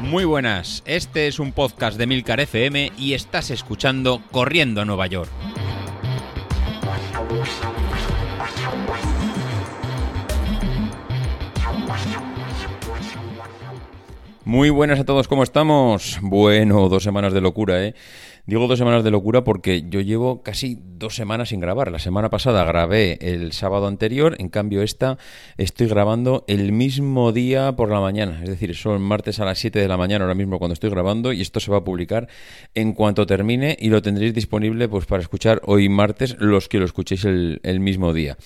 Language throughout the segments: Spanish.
Muy buenas, este es un podcast de Milcar FM y estás escuchando Corriendo a Nueva York. Muy buenas a todos, ¿cómo estamos? Bueno, dos semanas de locura, ¿eh? Digo dos semanas de locura porque yo llevo casi dos semanas sin grabar. La semana pasada grabé el sábado anterior, en cambio esta estoy grabando el mismo día por la mañana. Es decir, son martes a las 7 de la mañana ahora mismo cuando estoy grabando y esto se va a publicar en cuanto termine y lo tendréis disponible pues para escuchar hoy martes los que lo escuchéis el, el mismo día.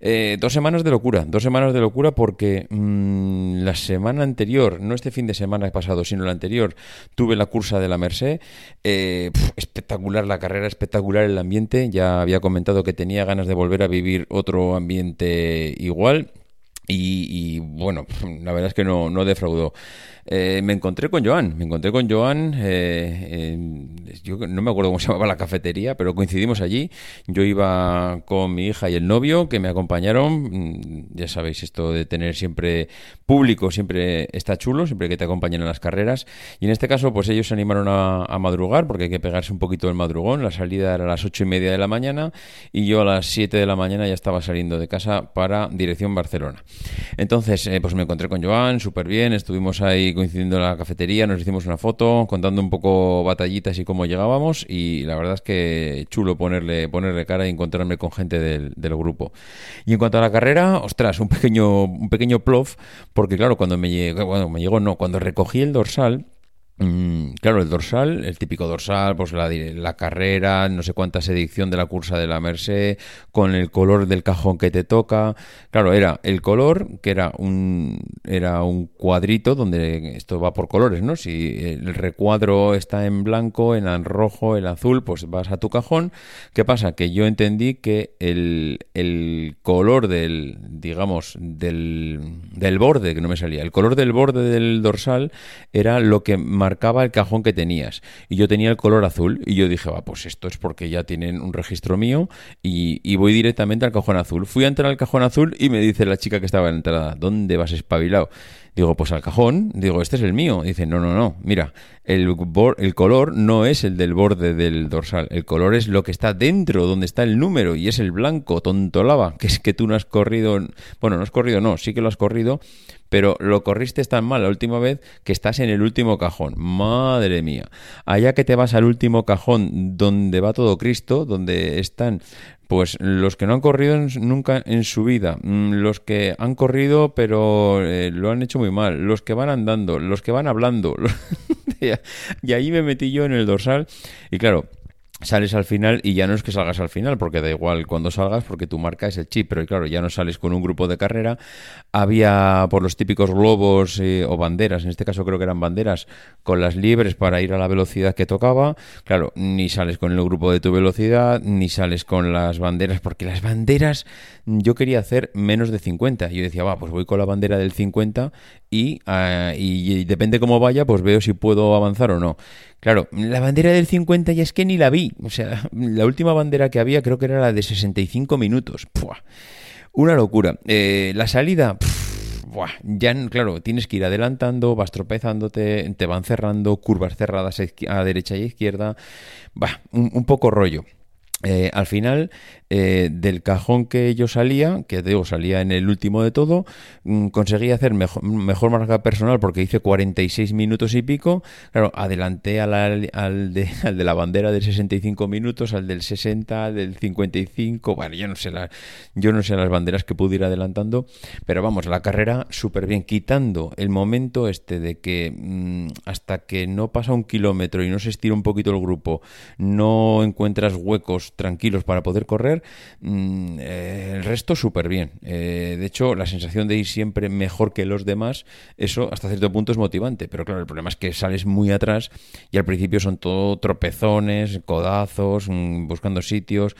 Eh, dos semanas de locura, dos semanas de locura porque mm, la semana anterior, no este fin de semana pasado, sino la anterior, tuve la cursa de la Merced. Eh, espectacular la carrera, espectacular el ambiente. Ya había comentado que tenía ganas de volver a vivir otro ambiente igual. Y, bueno, la verdad es que no, no defraudó. Eh, me encontré con Joan, me encontré con Joan, eh, yo no me acuerdo cómo se llamaba la cafetería, pero coincidimos allí. Yo iba con mi hija y el novio que me acompañaron. Mm, ya sabéis, esto de tener siempre público siempre está chulo, siempre que te acompañen en las carreras. Y en este caso, pues ellos se animaron a, madrugar, porque hay que pegarse un poquito el madrugón. La salida era a las ocho y media de la mañana y yo a las siete de la mañana ya estaba saliendo de casa para dirección Barcelona. Entonces, eh, pues me encontré con Joan, súper bien, estuvimos ahí coincidiendo en la cafetería, nos hicimos una foto contando un poco batallitas y cómo llegábamos y la verdad es que chulo ponerle, ponerle cara y encontrarme con gente del, del grupo. Y en cuanto a la carrera, ostras, un pequeño, un pequeño plof, porque claro, cuando me llegó, bueno, me llegó no, cuando recogí el dorsal, claro, el dorsal, el típico dorsal, pues la, la, carrera, no sé cuántas edición de la cursa de la Merced, con el color del cajón que te toca. Claro, era el color, que era un, era un cuadrito donde esto va por colores, ¿no? Si el recuadro está en blanco, en rojo, en azul, pues vas a tu cajón. ¿Qué pasa? Que yo entendí que el, el color del, digamos, del, del borde, que no me salía, el color del borde del dorsal era lo que marcaba el cajón que tenías. Y yo tenía el color azul. Y yo dije, va, pues esto es porque ya tienen un registro mío y, voy directamente al cajón azul. Fui a entrar al cajón azul y me dice la chica que estaba en la entrada, ¿dónde vas espabilado? Digo, pues al cajón. Digo, este es el mío. Dice, no, no, no. Mira, el, el color no es el del borde del dorsal. El color es lo que está dentro, donde está el número. Y es el blanco, tontolaba. Que es que tú no has corrido. Bueno, no has corrido, no. Sí que lo has corrido pero lo corriste tan mal la última vez que estás en el último cajón. Madre mía. Allá que te vas al último cajón donde va todo Cristo, donde están pues los que no han corrido nunca en su vida, mm, los que han corrido pero eh, lo han hecho muy mal, los que van andando, los que van hablando. y ahí me metí yo en el dorsal. Y claro, sales al final y ya no es que salgas al final, porque da igual cuando salgas, porque tu marca es el chip, pero claro, ya no sales con un grupo de carrera. Había por los típicos globos eh, o banderas, en este caso creo que eran banderas, con las libres para ir a la velocidad que tocaba. Claro, ni sales con el grupo de tu velocidad, ni sales con las banderas, porque las banderas yo quería hacer menos de 50. Yo decía, va, pues voy con la bandera del 50 y, ah, y depende cómo vaya, pues veo si puedo avanzar o no. Claro, la bandera del 50 ya es que ni la vi. O sea, la última bandera que había creo que era la de 65 minutos. Una locura. Eh, la salida... ya, claro, tienes que ir adelantando, vas tropezándote, te van cerrando, curvas cerradas a, derecha y a izquierda. Va, un poco rollo. Eh, al final, eh, del cajón que yo salía, que digo, salía en el último de todo, mm, conseguí hacer mejor, marca personal porque hice 46 minutos y pico. Claro, adelanté al, de, al de la bandera de 65 minutos, al del 60, al del 55. Bueno, yo no sé, yo no sé las banderas que pude ir adelantando, pero vamos, la carrera súper bien, quitando el momento este de que mm, hasta que no pasa un kilómetro y no se estira un poquito el grupo, no encuentras huecos tranquilos para poder correr. Mm, eh, el resto súper bien. Eh, de hecho, la sensación de ir siempre mejor que los demás, eso hasta cierto punto es motivante. Pero claro, el problema es que sales muy atrás y al principio son todo tropezones, codazos, mm, buscando sitios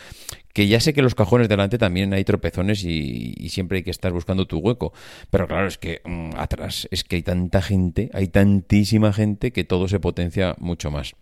que ya sé que los cajones delante también hay tropezones y, siempre hay que estar buscando tu hueco. Pero claro, es que mm, atrás es que hay tanta gente, hay tantísima gente que todo se potencia mucho más.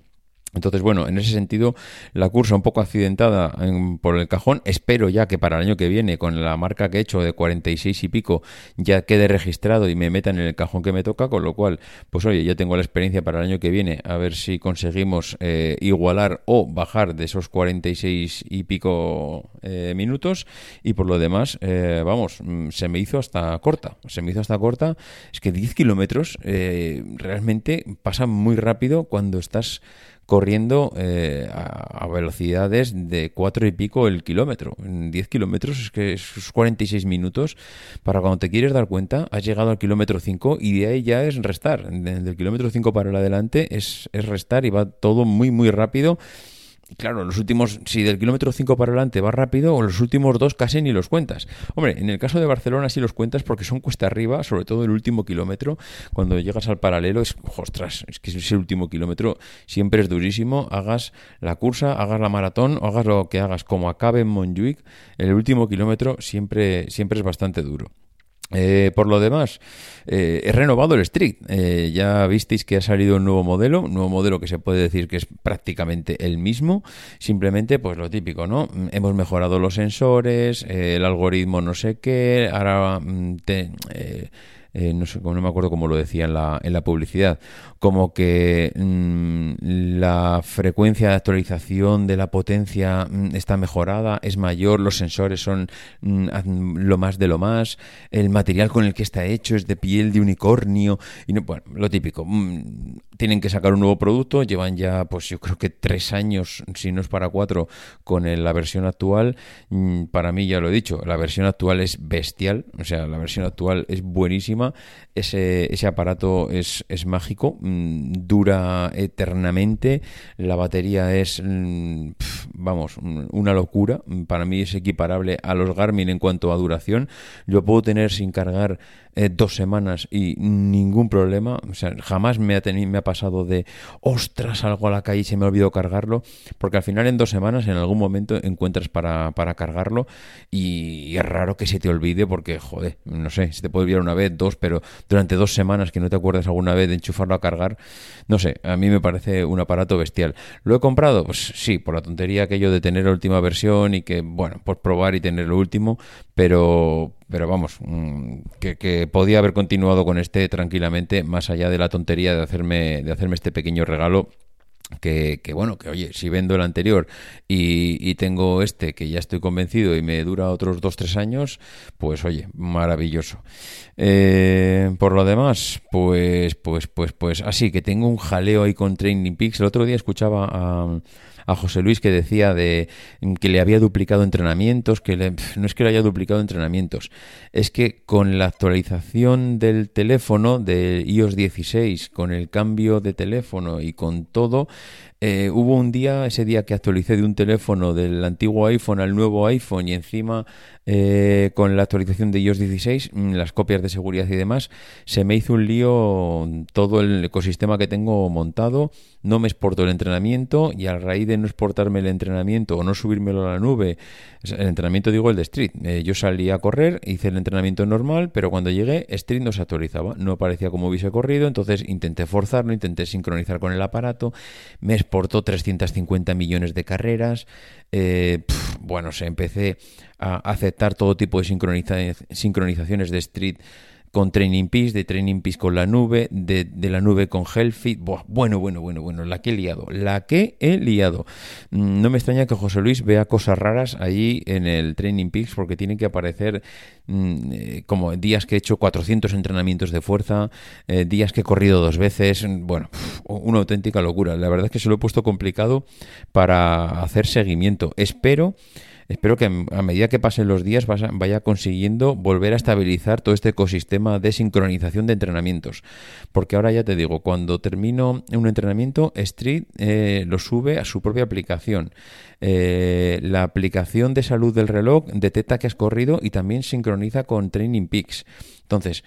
Entonces, bueno, en ese sentido, la cursa un poco accidentada por el cajón. Espero ya que para el año que viene, con la marca que he hecho de 46 y pico, ya quede registrado y me metan en el cajón que me toca. Con lo cual, pues oye, ya tengo la experiencia para el año que viene, a ver si conseguimos eh, igualar o bajar de esos 46 y pico eh, minutos. Y por lo demás, eh, vamos, mm, se me hizo hasta corta. Se me hizo hasta corta. Es que 10 kilómetros realmente pasan muy rápido cuando estás corriendo eh, a, velocidades de cuatro y pico el kilómetro. En 10 kilómetros es que es 46 minutos. Para cuando te quieres dar cuenta, has llegado al kilómetro 5 y de ahí ya es restar. Del kilómetro 5 para adelante es, es restar y va todo muy, muy rápido claro, los últimos, si del kilómetro 5 para adelante va rápido, o los últimos dos casi ni los cuentas. Hombre, en el caso de Barcelona sí los cuentas porque son cuesta arriba, sobre todo el último kilómetro, cuando llegas al paralelo, es, ostras, es que ese último kilómetro siempre es durísimo, hagas la cursa, hagas la maratón, o hagas lo que hagas, como acabe en Montjuic, el último kilómetro siempre, siempre es bastante duro. Eh, por lo demás, eh, he renovado el Street. Eh, ya visteis que ha salido un nuevo modelo, un nuevo modelo que se puede decir que es prácticamente el mismo. Simplemente, pues lo típico, ¿no? Hemos mejorado los sensores, el algoritmo no sé qué, ahora mm, te, eh, no sé, no me acuerdo cómo lo decía en la, publicidad, como que mm, la frecuencia de actualización de la potencia mm, está mejorada, es mayor, los sensores son mm, lo más de lo más, el material con el que está hecho es de piel de unicornio, y no, bueno, lo típico. tienen que sacar un nuevo producto, llevan ya, pues yo creo que tres años, si no es para cuatro, con la versión actual. Para mí, ya lo he dicho, la versión actual es bestial, o sea, la versión actual es buenísima ese, ese aparato es, es mágico, mm, dura eternamente, la batería es, mm, vamos, una locura. Para mí es equiparable a los Garmin en cuanto a duración. Yo puedo tener sin cargar eh, dos semanas y ningún problema. O sea, jamás me ha, tenido, me ha pasado de, ostras, salgo a la calle y se me ha olvidado cargarlo, porque al final en dos semanas en algún momento encuentras para, para cargarlo y, es raro que se te olvide porque, joder, no sé, se te puede olvidar una vez, dos, pero durante dos semanas que no te acuerdas alguna vez de enchufarlo a cargar, no sé, a mí me parece un aparato bestial. ¿Lo he comprado? Pues sí, por la tontería aquello de tener la última versión y que, bueno, por probar y tener lo último, pero, pero vamos, mm, que, podía haber continuado con este tranquilamente, más allá de la tontería de hacerme, de hacerme este pequeño regalo. Que, que, bueno, que oye, si vendo el anterior y, y, tengo este que ya estoy convencido y me dura otros 2-3 años, pues oye, maravilloso. Eh, por lo demás, pues, pues, pues, pues, así que tengo un jaleo ahí con Training Peaks. El otro día escuchaba a a José Luis que decía de que le había duplicado entrenamientos, que no es que le haya duplicado entrenamientos, es que con la actualización del teléfono de iOS 16, con el cambio de teléfono y con todo, eh, hubo un día, ese día que actualicé de un teléfono del antiguo iPhone al nuevo iPhone y encima eh, con la actualización de iOS 16, mm, las copias de seguridad y demás, se me hizo un lío todo el ecosistema que tengo montado, no me exportó el entrenamiento y a raíz de no exportarme el entrenamiento o no subírmelo a la nube, el entrenamiento digo el de Street, eh, yo salí a correr, hice el entrenamiento normal, pero cuando llegué Street no se actualizaba, no aparecía como hubiese corrido, entonces intenté forzarlo, intenté sincronizar con el aparato, me exportó 350 millones de carreras, eh, bueno, se empecé a aceptar todo tipo de sincronizaciones de Street con Training Peaks, de Training Peaks con la nube, de, la nube con Healthy. bueno, bueno, bueno, bueno, la que he liado, la que he liado. Mm, no me extraña que José Luis vea cosas raras allí en el Training Peaks porque tienen que aparecer mm, eh, como días que he hecho 400 entrenamientos de fuerza, eh, días que he corrido dos veces, bueno, una auténtica locura. La verdad es que se lo he puesto complicado para hacer seguimiento. Espero espero que a medida que pasen los días vaya consiguiendo volver a estabilizar todo este ecosistema de sincronización de entrenamientos. Porque ahora ya te digo, cuando termino un entrenamiento, Street eh, lo sube a su propia aplicación. Eh, la aplicación de salud del reloj detecta que has corrido y también sincroniza con Training Peaks. Entonces,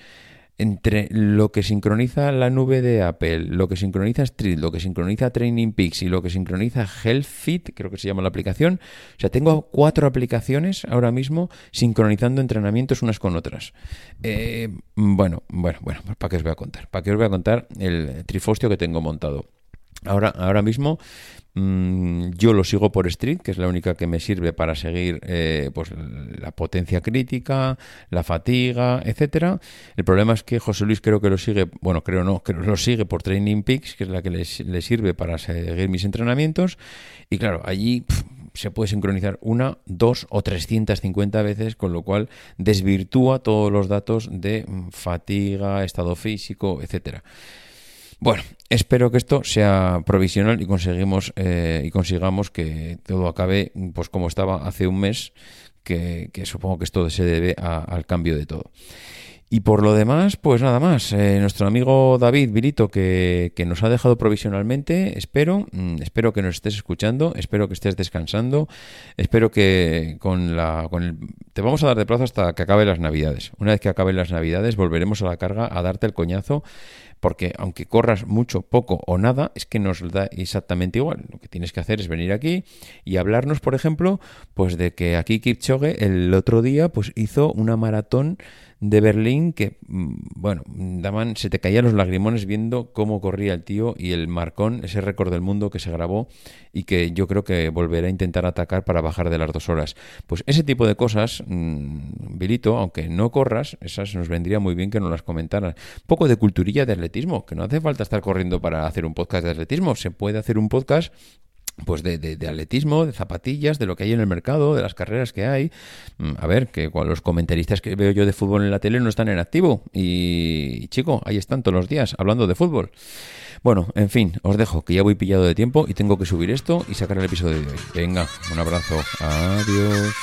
entre lo que sincroniza la nube de Apple, lo que sincroniza Street, lo que sincroniza Training Peaks y lo que sincroniza HealthFit, creo que se llama la aplicación. O sea, tengo cuatro aplicaciones ahora mismo sincronizando entrenamientos unas con otras. Eh, bueno, bueno, bueno, ¿para qué os voy a contar? ¿Para qué os voy a contar el trifostio que tengo montado? Ahora, ahora mismo mm, yo lo sigo por Street, que es la única que me sirve para seguir eh, pues, la potencia crítica, la fatiga, etcétera. El problema es que José Luis creo que lo sigue, bueno, creo no, que lo sigue por Training Peaks, que es la que le, sirve para seguir mis entrenamientos. Y claro, allí se puede sincronizar una, dos o 350 veces, con lo cual desvirtúa todos los datos de mm, fatiga, estado físico, etcétera. Bueno, espero que esto sea provisional y conseguimos eh, y consigamos que todo acabe pues como estaba hace un mes, que, supongo que esto se debe al cambio de todo. Y por lo demás, pues nada más. Eh, nuestro amigo David Virito, que, que, nos ha dejado provisionalmente, espero, mm, espero que nos estés escuchando, espero que estés descansando, espero que con la, con el, te vamos a dar de plazo hasta que acabe las Navidades. Una vez que acaben las Navidades, volveremos a la carga a darte el coñazo porque aunque corras mucho, poco o nada, es que nos da exactamente igual. Lo que tienes que hacer es venir aquí y hablarnos, por ejemplo, pues de que aquí Kipchoge el otro día pues hizo una maratón de Berlín que, mm, bueno, daban, se te caían los lagrimones viendo cómo corría el tío y el marcón, ese récord del mundo que se grabó y que yo creo que volverá a intentar atacar para bajar de las dos horas. Pues ese tipo de cosas, mmm, Vilito, aunque no corras, esas nos vendría muy bien que nos las comentaran. Un poco de culturilla de atletismo, que no hace falta estar corriendo para hacer un podcast de atletismo, se puede hacer un podcast pues de, de, atletismo, de zapatillas, de lo que hay en el mercado, de las carreras que hay. Mm, a ver, que los comentaristas que veo yo de fútbol en la tele no están en activo. Y, chico, ahí están todos los días hablando de fútbol. Bueno, en fin, os dejo, que ya voy pillado de tiempo y tengo que subir esto y sacar el episodio de hoy. Venga, un abrazo. Adiós.